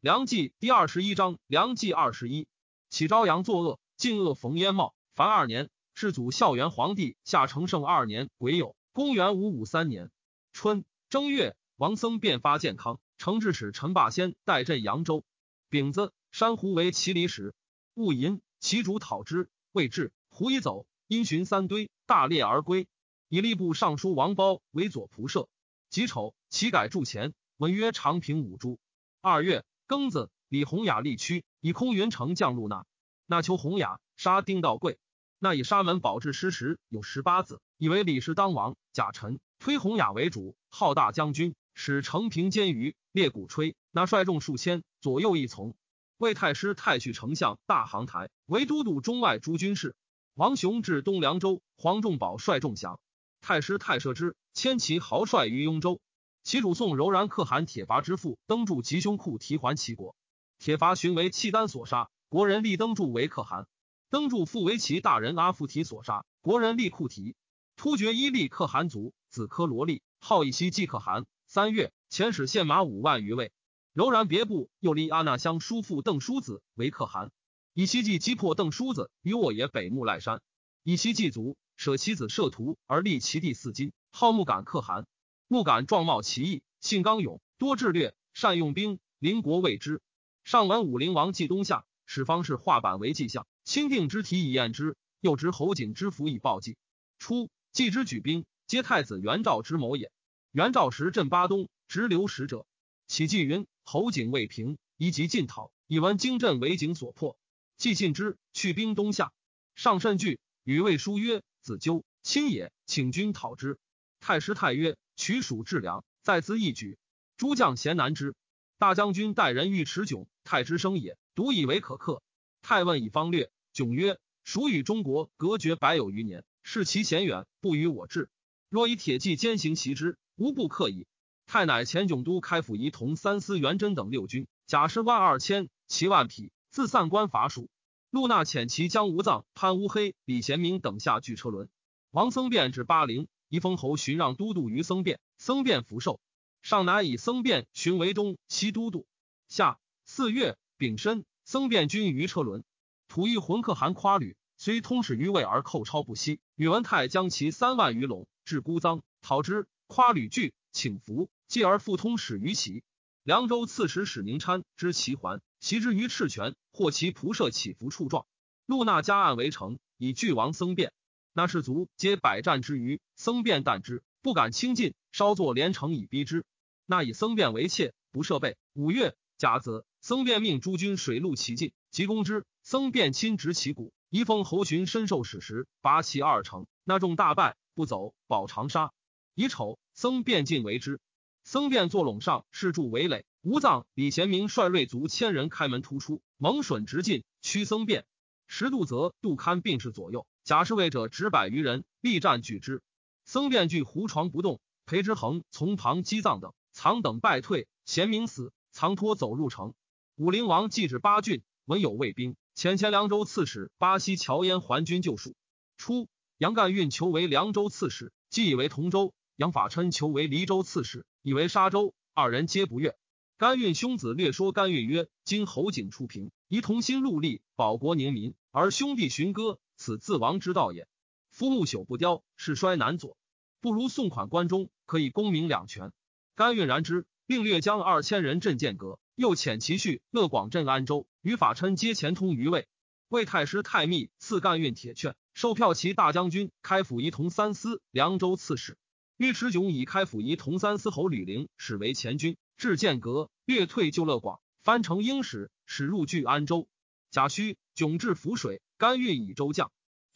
梁冀第二十一章，梁冀二十一，启朝阳作恶，晋恶逢焉茂。凡二年，世祖孝元皇帝下承圣二年癸酉，公元五五三年春正月，王僧变发建康，承制使陈霸先代镇扬州。丙子，山胡为其离使。戊寅，其主讨之，未至，胡已走，因寻三堆，大猎而归。以吏部尚书王褒为左仆射。己丑，其改铸钱，文曰长平五铢。二月。庚子，李弘雅立屈，以空云城降入那。那求弘雅，杀丁道贵。那以沙门保治失时，有十八子，以为李氏当王。贾臣推弘雅为主，号大将军，使承平监于列鼓吹。那率众数千，左右一从。魏太师太绪丞相大行台为都督中外诸军事。王雄至东凉州，黄仲宝率众降。太师太射之，迁其豪帅于雍州。其主宋柔然可汗铁伐之父登柱吉凶库提还齐国，铁伐寻为契丹所杀，国人立登柱为可汗。登柱复为其大人阿附提所杀，国人立库提。突厥伊利可汗族子科罗利，号以西季可汗。三月，遣使献马五万余位。柔然别部又立阿那乡叔父邓叔子为可汗。以西季击破邓叔子于沃野北木赖山，以西季族舍其子摄图而立其弟四金，号木杆可汗。木敢壮貌奇异，性刚勇，多智略，善用兵，邻国未知。上闻武陵王继东下，使方士画板为迹象，钦定之体以验之。又执侯景之符以报祭。初，继之举兵，皆太子元昭之谋也。元昭时镇巴东，直流使者，启记云：侯景未平，宜即进讨。以闻京镇为景所破，既进之，去兵东下。上甚惧，与魏书曰：“子纠亲也，请君讨之。”太师太曰。取蜀治粮，在兹一举。诸将贤难之。大将军待人欲持迥，太之生也，独以为可克。太问以方略，迥曰：“蜀与中国隔绝百有余年，视其险远，不与我治。若以铁骑兼行袭之，无不克矣。”太乃前囧都开府仪同三司元贞等六军，甲士万二千，骑万匹，自散关伐蜀。陆纳遣其将吴藏、潘乌黑、李贤明等下巨车轮。王僧辩至巴陵。宜封侯寻让都督于僧辩，僧辩福寿。上乃以僧辩寻为东西都督。下四月丙申，僧辩军于车轮。吐一浑可汗夸吕，虽通使于魏而寇超不息。宇文泰将其三万余陇至孤臧，讨之。夸吕惧，请服，继而复通使于齐。凉州刺史史宁参知其还，袭之于赤泉，获其仆射起伏处状。陆纳加案为城，以拒王僧辩。那士卒皆百战之余，僧辩惮之，不敢轻进，稍作连城以逼之。那以僧辩为妾，不设备。五月甲子，僧辩命诸军水陆齐进，急攻之。僧辩亲执其鼓，一封侯寻深受史时，拔其二城。那众大败，不走，保长沙。乙丑，僧辩进为之。僧辩坐陇上，势筑围垒。吴藏、李贤明率锐卒千人开门突出，蒙损直进，驱僧辩。时杜泽、杜堪并视左右。贾侍卫者直百余人，力战拒之。僧辩惧胡床不动，裴之恒从旁击藏等，藏等败退。贤明死，藏托走入城。武陵王继至八郡，闻有卫兵，遣前凉州刺史巴西乔焉还军救赎。初，杨干运求为凉州刺史，既以为同州；杨法琛求为黎州刺史，以为沙州。二人皆不悦。甘运兄子略说甘运曰：“今侯景出平，宜同心戮力，保国宁民，而兄弟寻歌。”此自亡之道也。夫木朽不雕，世衰难佐，不如送款关中，可以功名两全。甘运然之，并略将二千人镇剑阁，又遣其婿乐广镇安州，与法琛皆前通于魏。魏太师太密赐甘运铁券，授票骑大将军、开府仪同三司、凉州刺史。尉迟迥以开府仪同三司侯吕陵使为前军，至剑阁，略退就乐广，翻成英使，使入据安州。贾诩迥至涪水。甘运以州将，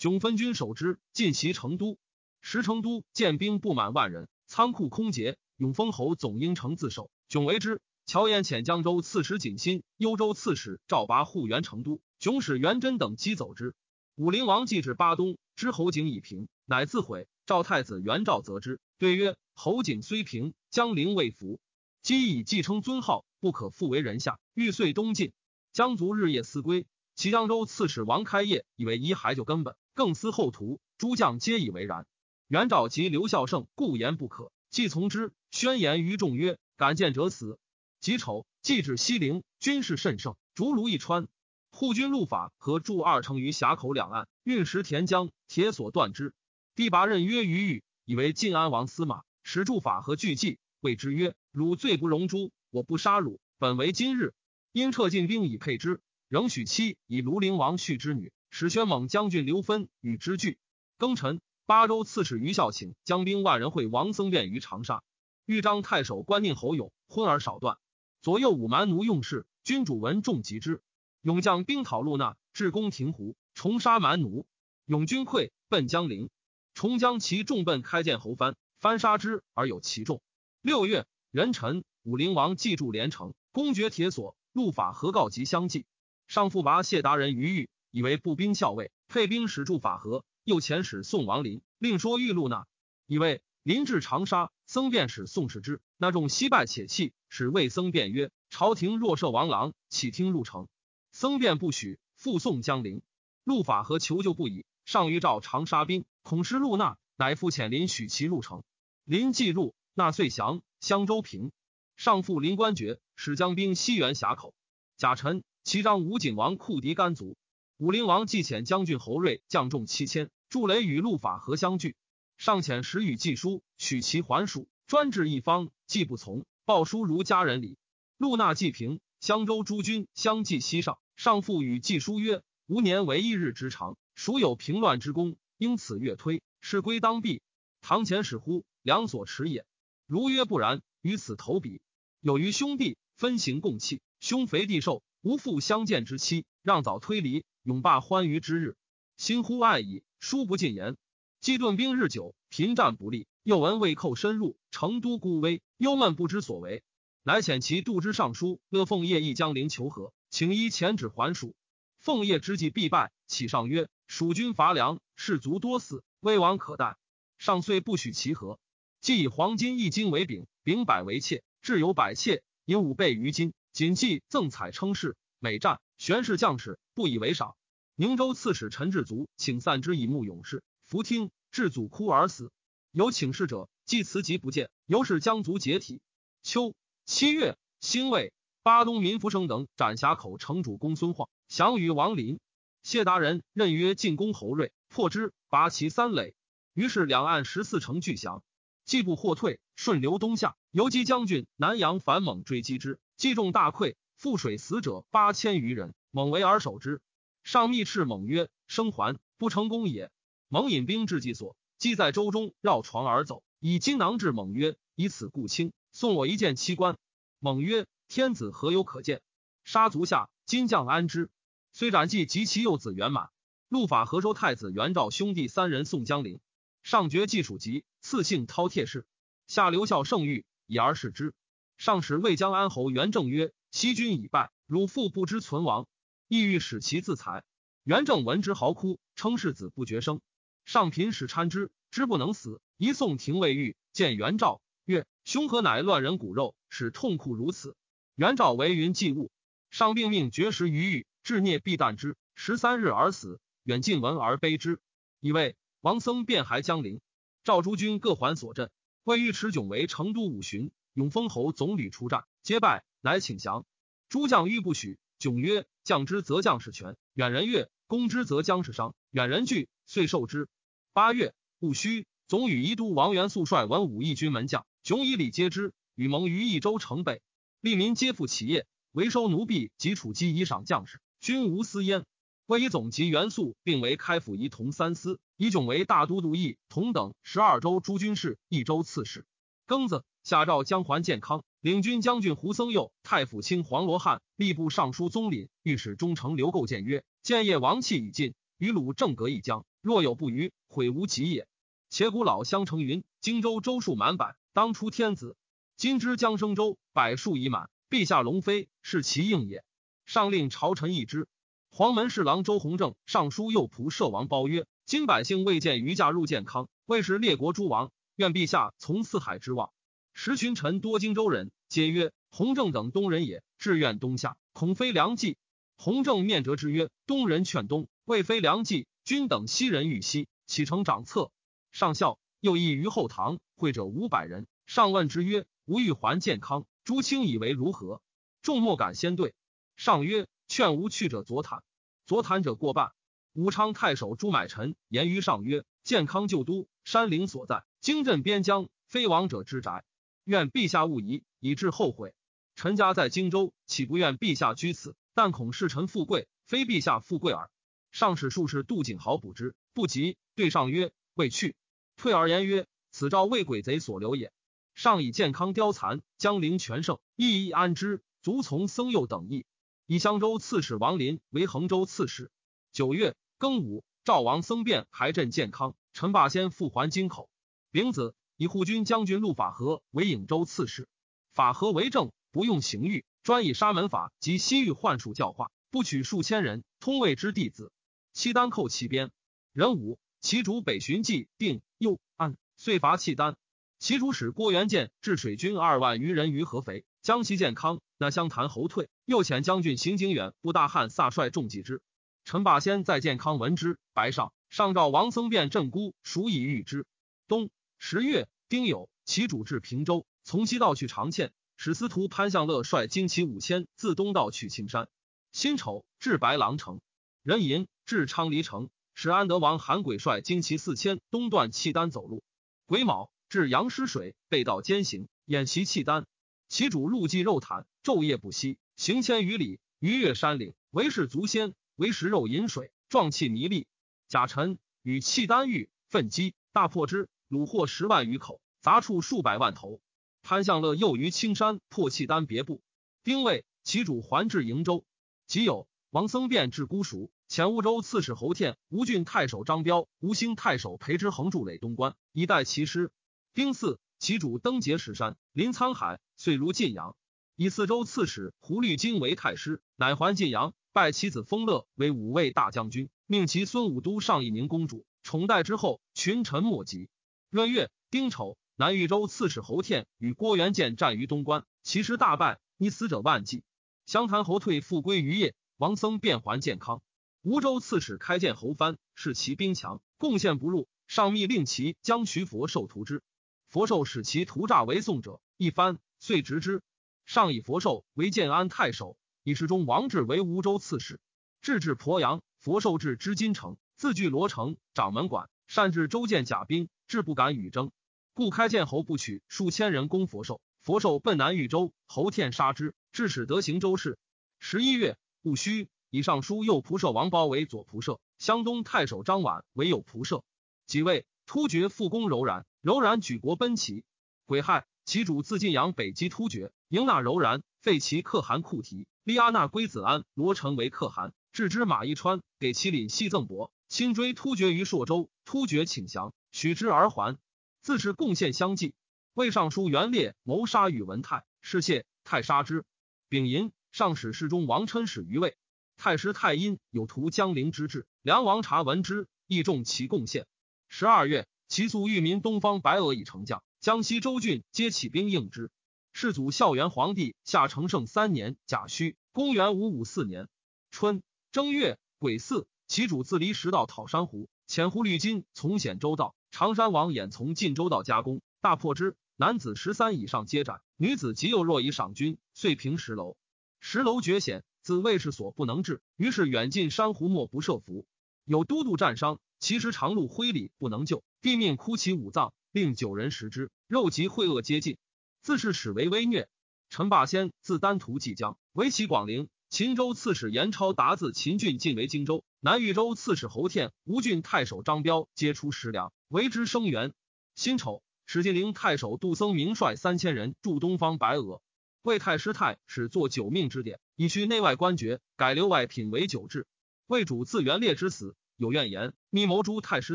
迥分军守之，进袭成都。时成都建兵不满万人，仓库空竭。永丰侯总应城自守，迥为之。乔延遣江州刺史景新、幽州刺史赵拔护援成都，迥使元贞等击走之。武陵王继至巴东，知侯景已平，乃自毁。赵太子元昭责之，对曰：“侯景虽平，江陵未服，今以继称尊号，不可复为人下。欲遂东进，江族日夜思归。”齐江州刺史王开业以为遗骸就根本，更思后图。诸将皆以为然。元昭及刘孝胜故言不可，既从之。宣言于众曰：“敢见者死。”己丑，既至西陵，军事甚盛，竹卢一川。护军陆法和驻二城于峡口两岸，运石田江，铁索断之。第八任曰于豫，以为晋安王司马，使驻法和俱计，谓之曰：“汝罪不容诛，我不杀汝，本为今日。”因撤进兵以配之，仍许妻以庐陵王婿之女，使宣猛将军刘芬与之俱。庚辰，巴州刺史于孝请将兵万人会王僧辩于长沙。豫章太守关宁侯勇昏而少断，左右五蛮奴用事，君主闻众及之。勇将兵讨陆纳，至宫亭湖，重杀蛮奴。勇军溃，奔江陵。重将其众奔开建侯藩，藩杀之而有其众。六月，壬辰，武陵王祭筑连城，公爵铁索，陆法和告急相继。上复拔谢达人于豫，以为步兵校尉，配兵使驻法和。又遣使宋王林，另说欲陆纳，以为临至长沙，僧便使宋使之，那众惜败且弃，使魏僧便曰：“朝廷若赦王郎，岂听入城？”僧便不许，复送江陵。陆法和求救不已，上谕召长沙兵，恐失陆那，乃复遣林许其入城。林既入，纳遂降。襄州平，上复临官爵，使将兵西援峡口。贾臣，齐章武景王库敌甘族。武陵王既遣将军侯瑞将众七千，筑雷与陆法和相聚。尚遣使与季书，许其还蜀，专制一方，既不从，报书如家人礼。陆纳季平，襄州诸军相继西上。上父与季书曰：“吾年为一日之长，孰有平乱之功？因此越推，是归当毙。堂前使乎？良所持也。如曰不然，于此投笔。有余兄弟分行共弃，兄肥弟瘦，无复相见之期，让早推离，永霸欢愉之日。心乎爱矣，书不尽言。既顿兵日久，频战不利，又闻魏寇深入，成都孤危，忧闷不知所为，乃遣其度之尚书乐奉业义江陵求和。”请依前旨还蜀，奉业之计必败。启上曰：“蜀军乏粮，士卒多死，危亡可待。”上遂不许其和。既以黄金一斤为饼，饼百为妾，至有百妾，引五倍于金。谨记赠彩称事，每战玄氏将士不以为赏。宁州刺史陈志卒请散之以慕勇士，弗听。志祖哭而死。有请示者，既辞疾不见，由是将卒解体。秋七月，辛未。巴东民福生等斩峡口城主公孙晃，降于王林。谢达人任约进攻侯瑞，破之，拔其三垒。于是两岸十四城俱降。既不获退，顺流东下，游击将军南阳樊猛追击之，击中大溃，覆水死者八千余人。猛为而守之。上密斥猛曰：“生还，不成功也。”猛引兵至计所，击在舟中，绕床而走，以金囊至猛曰：“以此故轻，送我一件七官。”猛曰。天子何有可见？杀足下，金将安之。虽斩计及其幼子圆满。陆法和收太子元昭兄弟三人送江陵。上爵季属籍，赐姓饕餮氏。下留校圣谕，以而视之。上使魏江安侯元正曰：“西军已败，汝父不知存亡，意欲使其自裁。”元正闻之嚎哭，称世子不绝生。上频使搀之，之不能死，一送廷尉狱，见元昭曰：“兄何乃乱人骨肉，使痛哭如此？”元昭为云祭物，上病命绝食于狱，至孽必啖之，十三日而死。远近闻而悲之，以为王僧便还江陵。赵诸军各还所镇。魏尉迟迥为成都五巡，永丰侯总理出战，皆败，乃请降。诸将欲不许。迥曰：“将之则将士全。”远人悦：“攻之则将士伤。”远人惧，遂受之。八月戊戌，总与宜都王元素率文武义军门将，迥以礼接之，与盟于益州城北。利民皆附其业，为收奴婢及储积以赏将士，均无私焉。魏以总及元素，并为开府仪同三司，以迥为大都督义同等十二州诸军事，益州刺史。庚子，下诏江环健康，领军将军胡僧佑、太府卿黄罗汉、吏部尚书宗林、御史中丞刘构谏曰：建业王气已尽，与鲁正隔一江，若有不虞，悔无及也。且古老相承云：荆州州数满百，当出天子。今之江生州百数已满，陛下龙飞是其应也。上令朝臣议之。黄门侍郎周弘正上书右仆射王褒曰：今百姓未见余驾入健康，未是列国诸王，愿陛下从四海之望。时群臣多荆州人，皆曰：弘正等东人也，志愿东下，恐非良计。弘正面折之曰：东人劝东，未非良计。君等西人欲西，启程掌策。上校又议于后堂，会者五百人。上问之曰。吾欲还健康，朱清以为如何？众莫敢先对。上曰：“劝吾去者左坦，左坦者过半。”武昌太守朱买臣言于上曰：“健康旧都，山陵所在，经镇边疆，非王者之宅。愿陛下勿疑，以致后悔。臣家在荆州，岂不愿陛下居此？但恐是臣富贵，非陛下富贵耳。”上使术士杜景豪补之，不及。对上曰：“未去。”退而言曰：“此诏为鬼贼所留也。”上以健康凋残，江陵全盛，亦亦安之，卒从僧佑等意。以襄州刺史王林为衡州刺史。九月。庚午，赵王僧辩还镇健康，陈霸先复还京口。丙子，以护军将军陆法和为颍州刺史。法和为政，不用刑狱，专以沙门法及西域幻术教化，不取数千人，通谓之弟子。契丹寇其边。壬午，其主北巡计定右安，遂伐契丹。其主使郭元建致水军二万余人于合肥，将其健康，那相谈侯退。又遣将军邢景远部大汉萨率众击之。陈霸先在健康闻之，白上上诏王僧辩镇孤，孰以御之。冬十月丁酉，其主至平州，从西道去长堑，使司徒潘向乐率精骑五千自东道去青山。辛丑，至白狼城。壬寅，至昌黎城，使安德王韩轨率精骑四千东断契丹走路。癸卯，至阳师水，背道兼行，演习契丹。其主路祭肉坦，昼夜不息，行千余里，逾越山岭，为士足先。为食肉饮水，壮气弥利。贾臣与契丹遇，奋击，大破之，虏获十万余口，杂畜数百万头。潘向乐又于青山破契丹别部。丁未，其主还至瀛州。即有王僧辩至姑熟，前乌州刺史侯天、吴郡太守张彪、吴兴太守裴之衡驻垒东关，以待其师。丁巳，其主登碣石山，临沧海，遂如晋阳。以四州刺史胡律金为太师，乃还晋阳。拜其子封乐为五位大将军，命其孙武都上一宁公主，宠待之后，群臣莫及。闰月丁丑，南豫州刺史侯天与郭元建战于东关，其师大败，溺死者万计。湘潭侯退，复归于业。王僧便还健康。吴州刺史开建侯藩，视其兵强，贡献不入，上密令其将徐佛寿屠之。佛寿使其屠诈为宋者，一番，遂执之。上以佛寿为建安太守。以世中王志为吴州刺史，至至鄱阳，佛受至织金城，自据罗城，掌门馆，善治州建甲兵，志不敢与争，故开建侯不取数千人攻佛寿。佛寿奔南豫州，侯天杀之，致使得行州事。十一月戊戌，以尚书右仆射王褒为左仆射，湘东太守张琬为右仆射。即位，突厥复攻柔然，柔然举国奔齐。癸亥，其主自晋阳北击突厥，迎纳柔然，废其可汗库提。利阿那归子安罗成为可汗，置之马邑川，给其领西赠帛。亲追突厥于朔州，突厥请降，许之而还。自是贡献相继。魏尚书元烈谋杀宇文泰，失谢，太杀之。丙寅，上使侍中王琛使于魏。太师太阴有图江陵之志，梁王察闻之，亦重其贡献。十二月，其卒裕民东方白俄以成将，江西州郡皆起兵应之。世祖孝元皇帝下成圣三年甲戌，公元五五四年春正月癸巳，其主自离石道讨珊瑚，遣胡绿金从显州道，常山王衍从晋州道加工，大破之。男子十三以上皆斩，女子及幼弱以赏军，遂平石楼。石楼绝险，自卫士所不能治，于是远近珊瑚莫不设伏。有都督战伤，其实长路灰里不能救，帝命哭其五脏，令九人食之，肉及秽恶皆尽。自是始为威虐。陈霸先自丹徒即江，为其广陵。秦州刺史严超达自秦郡进为荆州。南豫州刺史侯天、吴郡太守张彪皆出食粮，为之声援。辛丑，史进陵太守杜僧明率三千人驻东方白俄。魏太师太始作九命之典，以去内外官爵，改留外品为九制。魏主自元烈之死有怨言，密谋诛太师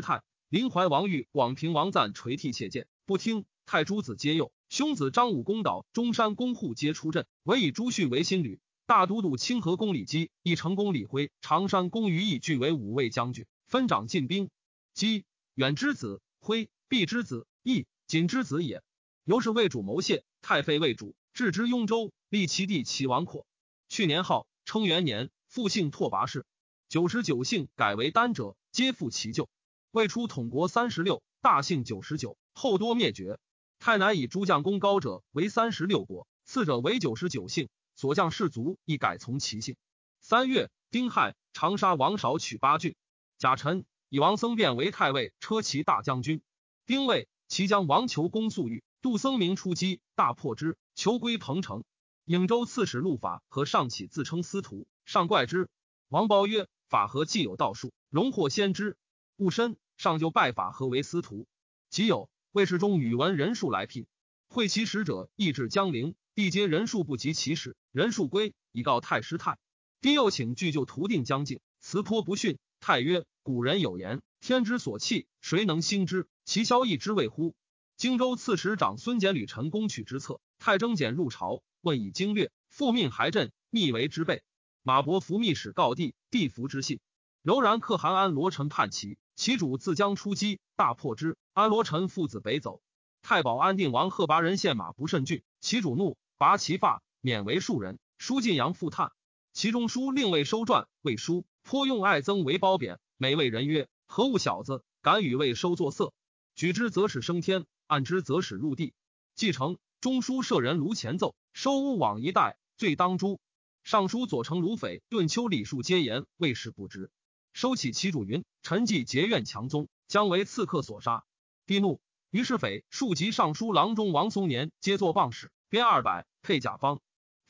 太。临淮王玉、广平王赞垂涕切谏，不听。太诸子皆幼。兄子张武公岛中山公户皆出阵，唯以朱训为新旅。大都督清河公李基、义成公李辉、常山公于义俱为五位将军，分掌进兵。基远之子，辉毕之子，义锦之子也。由是魏主谋谢，太废魏主，置之雍州，立其弟齐王阔。去年号称元年，复姓拓跋氏。九十九姓改为单者，皆复其旧。魏出统国三十六，大姓九十九，后多灭绝。太南以诸将功高者为三十六国，次者为九十九姓，所将士卒亦改从其姓。三月，丁亥，长沙王韶取八郡。甲辰，以王僧辩为太尉、车骑大将军。丁未，齐将王求攻粟裕，杜僧明出击，大破之，求归彭城。颍州刺史陆法和上启自称司徒，上怪之。王褒曰：“法和既有道术，荣获先知，勿深。”上就拜法和为司徒。即有魏世中宇文人数来聘，会其使者亦至江陵，地皆人数不及其使，人数归，以告太师太。帝又请具就图定将境，辞颇不逊。太曰：“古人有言，天之所弃，谁能兴之？其消益之谓乎？”荆州刺史长孙简、吕臣攻取之策，太征简入朝，问以经略，复命还镇，密为之备。马伯伏密使告帝，帝服之信。柔然可汗安罗臣叛齐，其主自将出击，大破之。安罗臣父子北走。太保安定王贺拔人献马不甚郡，其主怒，拔其发，免为庶人。书晋阳复叹。其中书另未收传，未书颇用爱憎为褒贬。每谓人曰：“何物小子，敢与未收作色？举之则使升天，按之则使入地。”继承中书舍人卢前奏，收乌往一代，罪当诛。尚书左丞卢斐、顿丘礼数皆言魏氏不知。收起其主云：“臣既结怨强宗，将为刺客所杀。”帝怒，于是斐数及尚书郎中王松年皆作棒使，鞭二百，配甲方。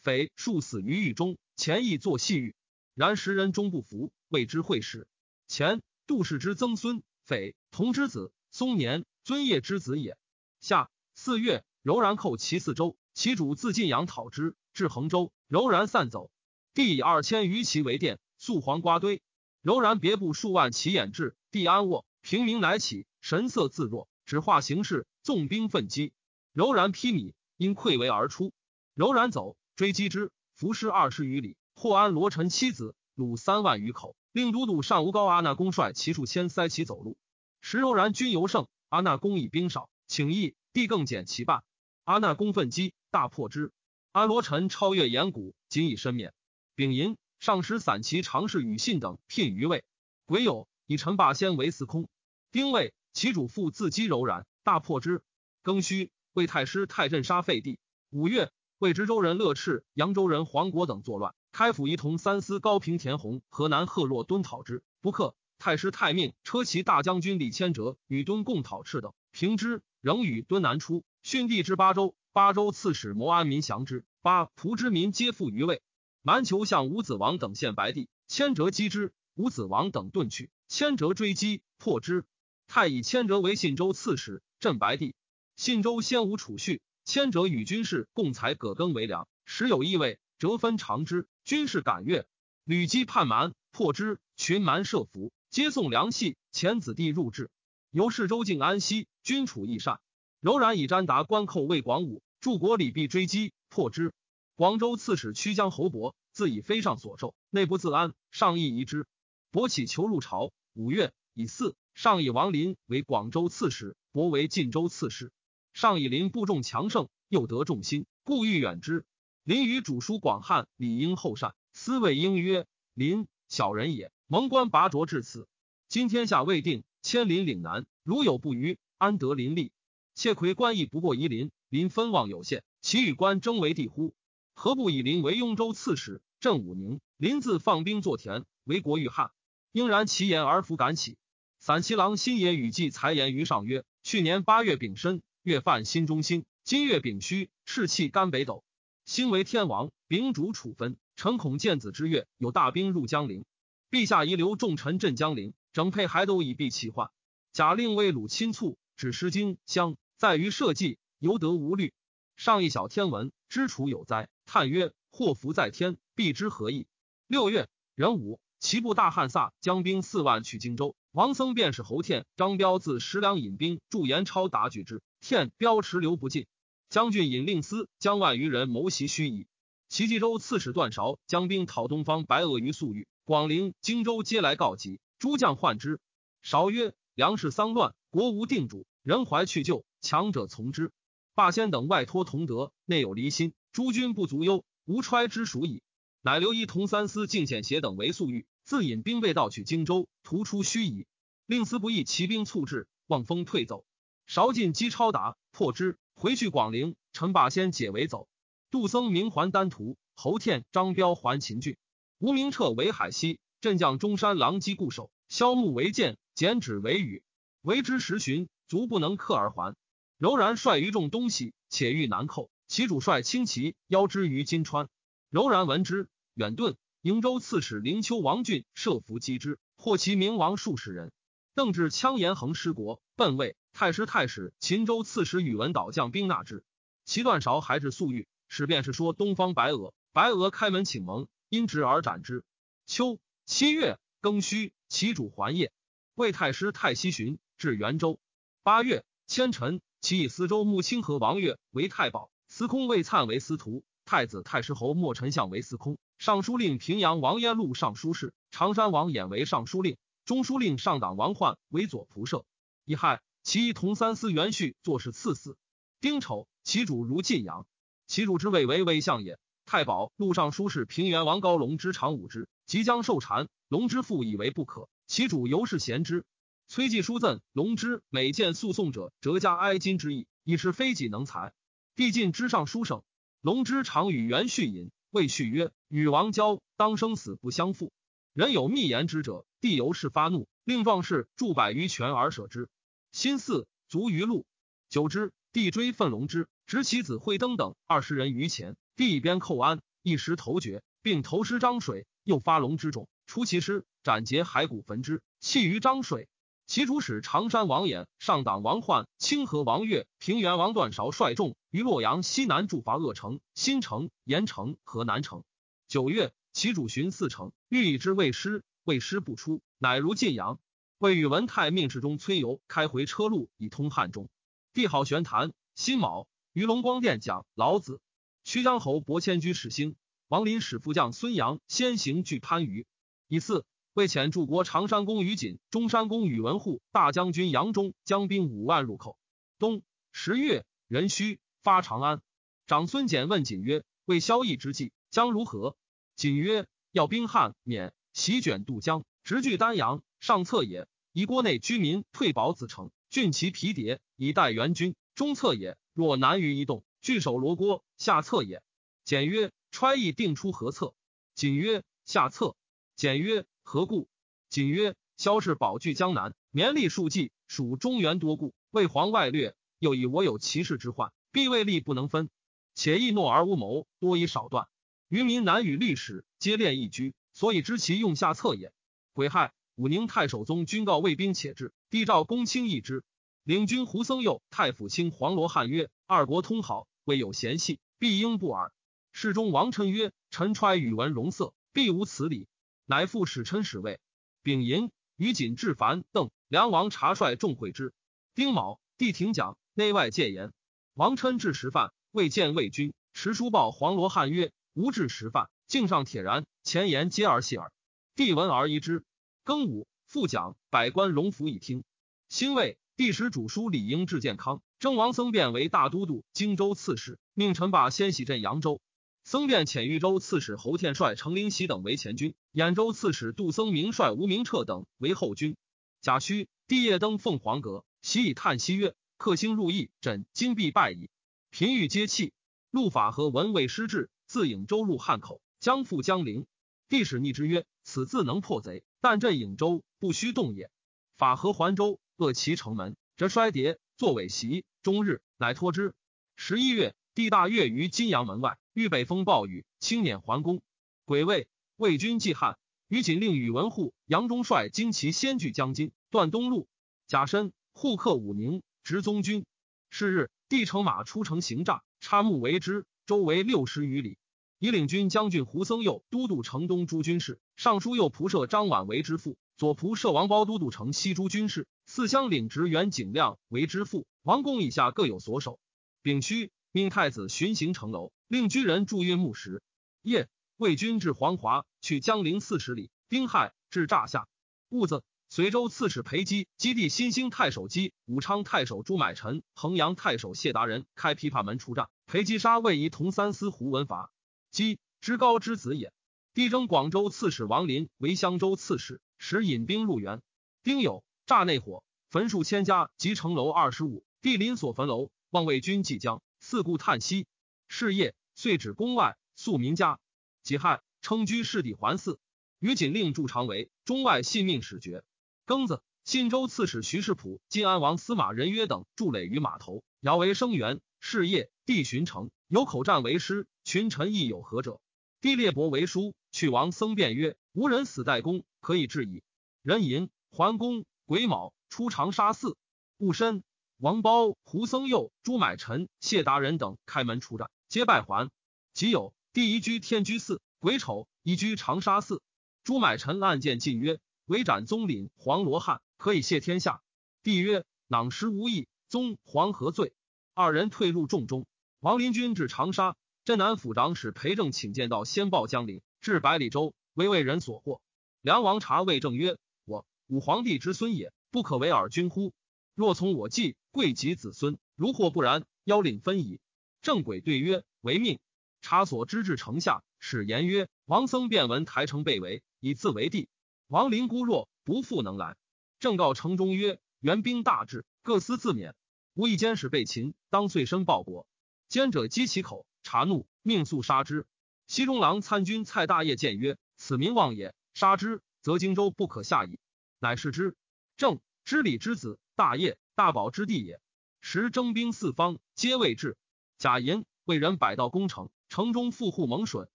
匪数死于狱中。前亦作细狱，然时人终不服，谓之会使。前杜氏之曾孙，匪同之子，松年尊业之子也。夏四月，柔然寇其四州，其主自晋阳讨之，至衡州，柔然散走。帝以二千余骑为殿，宿黄瓜堆。柔然别部数万骑掩至，帝安卧，平民乃起，神色自若，指画形势，纵兵奋击。柔然披靡，因溃围而出。柔然走，追击之。伏尸二十余里，获安罗臣妻子，虏三万余口。令都督上吴高阿那公率骑数千塞其走路。时柔然军尤盛，阿那公以兵少，请义，帝更减其半。阿那公奋击，大破之。安罗臣超越岩谷，仅以身免。丙寅，上使散骑常侍与信等聘于魏。癸酉，以陈霸先为司空。丁未，其主父自击柔然，大破之。庚戌，魏太师太镇杀废帝。五月。为知州人乐赤、扬州人黄国等作乱，开府仪同三司高平田弘、河南贺若敦讨之，不克。太师太命车骑大将军李谦哲与敦共讨赤等，平之，仍与敦南出。逊帝之八州，八州刺史谋安民降之，八蒲之民皆附于魏。蛮酋向吴子王等献白帝，谦哲击之，吴子王等遁去，谦哲追击，破之。太以谦哲为信州刺史，镇白帝。信州先无储蓄。千者与军士共采葛根为粮，时有异味，折分尝之。军士感悦，屡击叛蛮，破之。群蛮设伏，皆送粮器。遣子弟入至，由是州境安西，君处益善。柔然以詹达关寇魏广武，柱国李弼追击，破之。广州刺史曲江侯伯自以非上所授，内不自安，上意疑之。伯起求入朝。五月以四上以王林为广州刺史，伯为晋州刺史。上以林部众强盛，又得众心，故欲远之。林与主书广汉理应厚善，思谓应曰：“林小人也，蒙官拔擢至此，今天下未定，迁临岭南，如有不虞，安得林立？窃魁官役不过夷林，林分望有限，其与官争为帝乎？何不以林为雍州刺史，镇武宁？林自放兵作田，为国御汉。应然其言而弗敢起。散骑郎新野与季才言于上曰：去年八月丙申。月犯心中星，今月丙戌，赤气干北斗，星为天王，丙主处分。臣恐见子之月有大兵入江陵，陛下遗留重臣镇江陵，整配还都以避其患。假令为鲁亲促，只失荆襄，在于社稷，犹得无虑。上一小天文，知楚有灾，叹曰：祸福在天，必知何意。六月壬午，齐部大汉萨将兵四万去荆州，王僧便是侯天、张彪自石梁引兵助延超达举之。天标池流不尽，将军引令司将万余人谋袭盱眙。齐冀州刺史段韶将兵讨东方白鳄于粟裕、广陵、荆州，皆来告急。诸将患之。韶曰：“粮食丧乱，国无定主，人怀去救，强者从之。霸先等外托同德，内有离心，诸军不足忧，无揣之属矣。”乃留一同三司进献协等为粟裕，自引兵备盗取荆州，突出盱眙。令司不意骑兵促至，望风退走。韶进击超达，破之，回去广陵。陈霸先解围走。杜僧明还丹徒，侯天、张彪还秦郡。吴明彻为海西镇将，中山狼藉固守。萧木为剑，剪纸为羽。为之十旬，足不能克而还。柔然率余众东西，且欲南寇。其主帅轻骑邀之于金川。柔然闻之，远遁。瀛州刺史灵丘王俊设伏击之，获其明王数十人。邓至羌延衡失国，奔魏。太师太史秦州刺史宇文导将兵纳之。其段韶还至粟裕，使便是说东方白鹅。白鹅开门请盟，因直而斩之。秋七月庚戌，其主还业。魏太师太西巡至元州。八月迁臣，其以司州穆清和王悦为太保，司空魏灿为司徒，太子太师侯莫丞相为司空。尚书令平阳王焉禄尚书事，常山王衍为尚书令，中书令上党王焕为左仆射。乙亥，其一同三司元绪做事赐死。丁丑，其主如晋阳，其主之位为魏相也。太保陆尚书事平原王高龙之长武之，即将受禅，龙之父以为不可，其主尤是贤之。崔季书赠龙之，每见诉讼者，折加哀金之意，以是非己能才。帝晋之上书省，龙之常与元绪饮。谓续曰：“与王交，当生死不相负。人有密言之者，帝由是发怒，令壮士铸百余拳而舍之。心巳，卒于路。久之，帝追奋龙之，执其子惠登等二十人于前，帝以鞭叩安，一时头绝，并投师漳水。又发龙之种，出其师，斩截骸骨，焚之，弃于漳水。”其主使常山王衍、上党王焕、清河王悦、平原王段韶率众于洛阳西南驻伐鄂城、新城、盐城和南城。九月，其主巡四城，欲以之未师，未师不出，乃如晋阳。魏宇文泰命侍中崔游开回车路以通汉中。帝好玄坛，辛卯，于龙光殿讲老子。曲江侯伯迁居始兴，王林使副将孙阳先行据番禺。以次。为遣驻国常山公于锦、中山公宇文护、大将军杨忠将兵五万入寇。冬十月，壬戌，发长安。长孙简问锦曰：“为萧绎之计将如何？”锦曰：“要兵汉免，席卷渡江，直据丹阳，上策也。以国内居民退保子城，郡其皮迭，以待援军。中策也。若难于一动，据守罗郭，下策也。”简曰：“揣意定出何策？”锦曰：“下策。”简曰。何故？瑾曰：“萧氏保据江南，绵力数计，属中原多故。为皇外略，又以我有骑士之患，必为力不能分。且易诺而无谋，多以少断。渔民难与历史，皆练一居，所以知其用下策也。”癸亥，武宁太守宗军告卫兵且至，帝诏公卿议之。领军胡僧佑、太府卿黄罗汉曰：“二国通好，未有嫌隙，必应不耳。”侍中王琛曰：“臣揣宇文容色，必无此理。”乃复使臣使位，丙寅，于锦至樊邓梁王查帅众会之。丁卯，帝廷讲，内外戒严。王琛至食饭，未见魏军，持书报黄罗汉曰：“吾至食饭，镜上铁然，前言皆而谢耳。”帝闻而疑之。庚午，复讲，百官荣服以听。辛未，帝使主书李应至健康，征王僧辩为大都督、荆州刺史，命陈霸先徙镇扬州。僧辩遣豫州刺史侯天帅程灵喜等为前军，兖州刺史杜僧明率吴明彻等为后军。贾诩帝夜登凤凰阁，喜以叹息曰：“克星入邑，朕今必败矣。”频欲皆弃。陆法和文未失志，自颍州入汉口，将赴江陵。帝使逆之曰：“此自能破贼，但镇颍州不须动也。”法和还州，扼其城门，折衰牒，作尾席，终日乃托之。十一月，帝大悦于金阳门外。遇北风暴雨，轻辇还宫。癸未，魏军既汉，于锦令宇文护、杨忠率精骑先据江津，断东路。甲申，护克武宁，执宗军。是日，帝乘马出城行诈，插木为之，周围六十余里。以领军将军胡僧佑都督城东诸军事，尚书右仆射张琬为之父，左仆射王包都督城西诸军事，四乡领职员景亮为之父。王公以下各有所守。丙戌，命太子巡行城楼。令居人驻运木石。夜，魏军至黄华，去江陵四十里。丁亥，至乍下。戊子，随州刺史裴基、基地新兴太守基、武昌太守朱买臣、衡阳太守谢达人开琵琶门出战。裴基杀魏仪同三司胡文伐。基，之高之子也。帝征广州刺史王林为襄州刺史，使引兵入援。丁酉，诈内火，焚数千家及城楼二十五。帝临所焚楼，望魏军即将，四顾叹息。是夜。遂止宫外，宿民家。己亥，称居士弟桓嗣。于锦令驻常为中外信命使爵。庚子，信州刺史徐世普、晋安王司马仁约等筑垒于码头，遥为声援。事业帝巡城，有口战为师，群臣亦有何者？帝列伯为书，去王僧辩曰：“无人死代公，可以治矣。”人寅，桓公癸卯出长沙寺。戊申，王褒、胡僧佑、朱买臣、谢达人等开门出战，皆败还。即有帝移居天居寺，癸丑移居长沙寺。朱买臣案件进曰：“围斩宗领黄罗汉，可以谢天下。”帝曰：“囊实无义，宗黄何罪？”二人退入众中。王林军至长沙，镇南府长史裴正请见到先报江陵，至百里州，为为人所获。梁王察魏正曰：“我武皇帝之孙也，不可为尔君乎？若从我计，贵及子孙；如或不然，邀领分矣。”正轨对曰：“为命。”察所知至城下，使言曰：“王僧便闻台城被围。”以自为帝，王陵孤弱，不复能来。正告城中曰：“援兵大至，各司自勉。无一监使被擒，当遂身报国。”奸者击其口，察怒，命速杀之。西中郎参军蔡大业见曰：“此民望也，杀之，则荆州不可下矣。”乃是之。正知礼之子，大业大宝之弟也。时征兵四方，皆未至。贾银为人百道攻城，城中富户蒙损。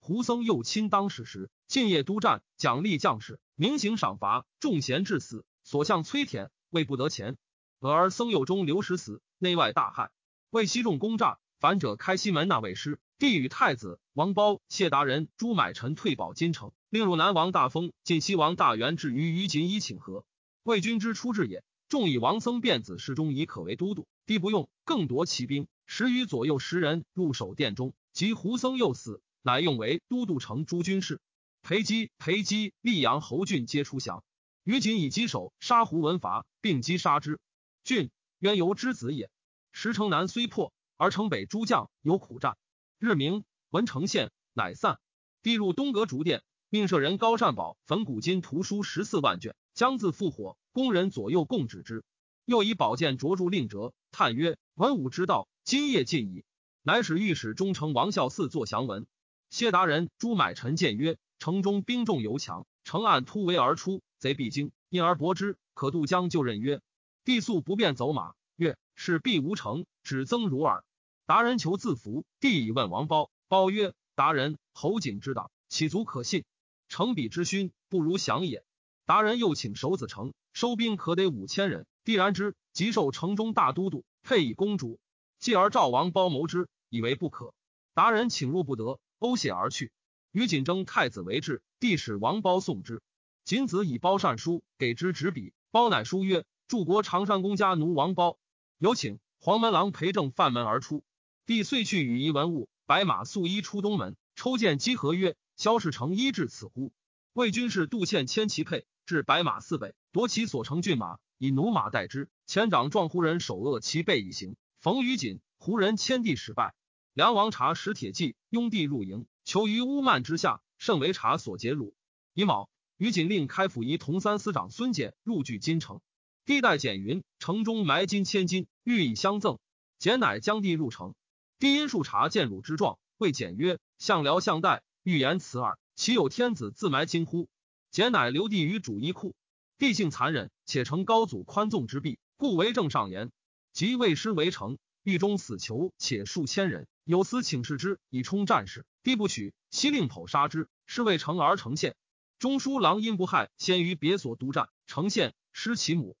胡僧又亲当使时，进夜督战，奖励将士，明刑赏罚，众贤致死。所向崔田未不得钱，俄而僧佑中刘石死，内外大害。为西众攻诈，反者开西门那位师，帝与太子王褒、谢达人、朱买臣退保金城，令汝南王大封，晋西王大元至于于锦以请和。魏军之出至也，众以王僧辩子侍中以可为都督，帝不用，更夺其兵，十余左右十人入守殿中，及胡僧又死。乃用为都督城诸军事，裴基、裴基、溧阳侯俊皆出降。于锦以击首杀胡文伐，并击杀之。郡渊由之子也。时城南虽破，而城北诸将有苦战。日明，文成县，乃散。帝入东阁竹殿，命舍人高善宝焚古今图书十四万卷，将自复火。工人左右共止之。又以宝剑着住令折，叹曰：“文武之道，今夜尽矣。”乃使御史中丞王孝嗣作降文。谢达人朱买臣谏曰：“城中兵众尤强，城岸突围而出，贼必惊，因而搏之，可渡江就任。”曰：“帝素不便走马。”曰：“是必无成，只增如耳。”达人求自服，帝以问王褒。褒曰：“达人侯景之党，岂足可信？成彼之勋，不如降也。”达人又请守子城，收兵可得五千人。帝然之，即受城中大都督，配以公主。继而赵王褒谋之，以为不可。达人请入不得。呕血而去。于锦征太子为质，帝使王褒送之。锦子以褒善书，给之执笔。褒乃书曰：“柱国常山公家奴王褒，有请。”黄门郎裴正犯门而出。帝遂去与夷文物，白马素衣出东门，抽剑击合曰：“萧氏成医至此乎？”魏军士杜倩牵其辔至白马寺北，夺其所乘骏马，以驽马代之。前掌状胡人手扼其背以行。逢于锦，胡人牵帝使败。梁王察使铁骑拥帝入营，囚于乌曼之下，甚为察所劫虏。乙卯，于锦令开府仪同三司长孙简入据金城。帝代简云：城中埋金千金，欲以相赠。简乃将帝入城。帝因数察见辱之状，谓简曰：“相辽相代欲言此耳，岂有天子自埋金乎？”简乃留帝于主衣库。帝性残忍，且承高祖宽纵之弊，故为政上言。即魏师围城，狱中死囚且数千人。有司请示之以充战士，帝不许，悉令剖杀之。是为成而成县。中书郎因不害，先于别所督战，成县失其母。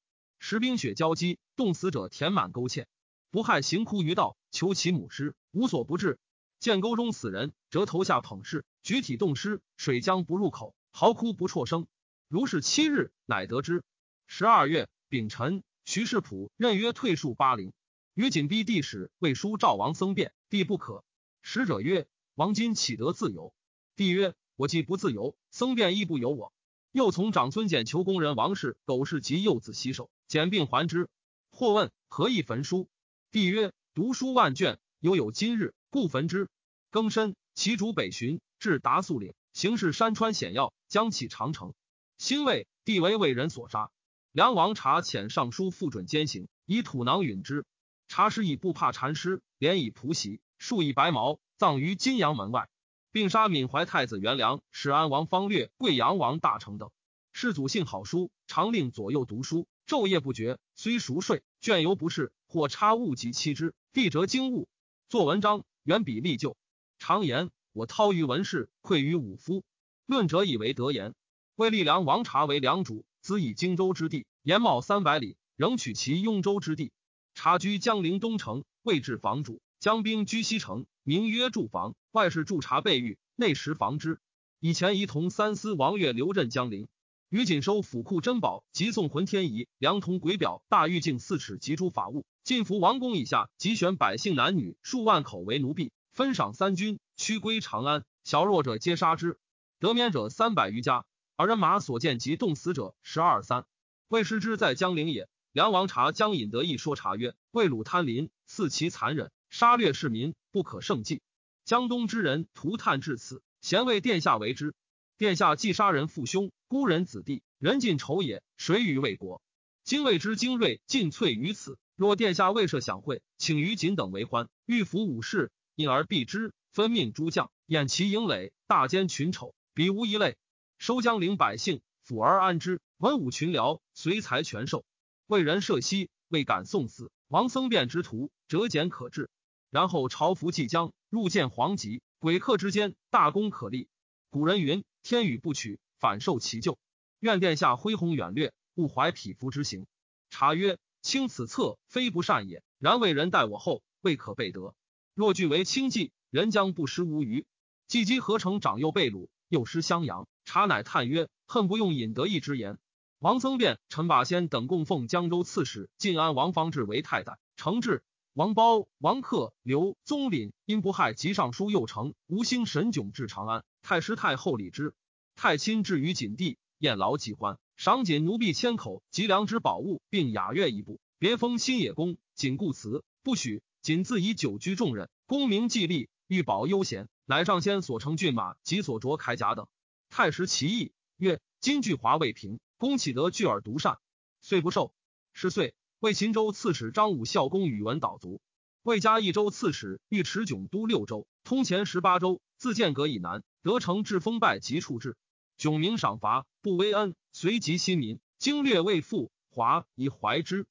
时冰雪交击，冻死者填满沟堑。不害行哭于道，求其母尸，无所不至。见沟中死人，折头下捧尸，举体冻尸，水浆不入口，嚎哭不辍声。如是七日，乃得之。十二月丙辰，徐世普任曰退戍巴陵。于紧逼帝使魏书赵王僧辩，帝不可。使者曰：“王今岂得自由？”帝曰：“我既不自由，僧辩亦不由我。”又从长孙简求工人王氏、苟氏及幼子洗手，简并还之。或问何以焚书？帝曰：“读书万卷，犹有今日，故焚之。”庚申，其主北巡，至达素岭，行事山川险要，将起长城。辛未，帝为魏人所杀。梁王察遣尚书复准监刑，以土囊允之。察使以不怕禅师，连以仆席，数以白毛，葬于金阳门外。并杀闵怀太子元良、始安王方略、贵阳王大成等。世祖性好书，常令左右读书，昼夜不绝。虽熟睡，倦犹不适，或插物及妻之，必折经物。作文章，远比历旧。常言：我韬于文士，愧于武夫。论者以为德言。魏立梁王察为梁主，兹以荆州之地，延茂三百里，仍取其雍州之地。察居江陵东城，位置房主，江兵居西城，名曰驻防。外事驻察备御，内实防之。以前仪同三司王岳留镇江陵。于锦收府库珍宝及送魂天仪、良铜鬼表、大玉镜四尺及诸法物，进服王宫以下，即选百姓男女数万口为奴婢，分赏三军，驱归长安。小弱者皆杀之，得免者三百余家。而人马所见及冻死者十二三。魏师之在江陵也。梁王察将引得意说察曰：魏鲁贪临，肆其残忍，杀掠市民，不可胜计。江东之人涂炭至此，贤为殿下为之。殿下既杀人父兄，孤人子弟，人尽仇也。谁与魏国？今谓之精锐尽瘁于此。若殿下未设享会，请于锦等为欢，欲服武士，因而避之。分命诸将，掩其营垒，大奸群丑，彼无一类。收江陵百姓，抚而安之。文武群僚，随财全受。为人涉西，未敢送死。王僧辩之徒，折简可治。然后朝服即将，入见皇极，鬼客之间，大功可立。古人云。天与不取，反受其咎。愿殿下恢弘远略，勿怀匹夫之行。察曰：卿此策非不善也，然为人待我后，未可备得。若据为轻计，人将不失无虞。季姬何成长幼被掳，又失襄阳。察乃叹曰：恨不用引得意之言。王僧辩、陈霸先等供奉江州刺史晋安王方志为太宰。承志、王褒、王克、刘宗麟因不害及尚书右丞吴兴神囧至长安。太师太后礼之，太亲至于锦地，宴劳极欢，赏锦奴婢千口及良之宝物，并雅乐一部，别封新野公。锦固辞不许。锦自以久居重任，功名既立，欲保悠闲，乃上仙所乘骏马及所着铠甲等。太师其意曰：今巨华未平，公岂得拒而独善？遂不受。十岁，为秦州刺史张武孝公宇文导卒，魏加益州刺史尉迟迥都六州，通前十八州，自剑阁以南。得城至封拜及处置，迥明赏罚，不威恩，随即新民，经略未复，华以怀之。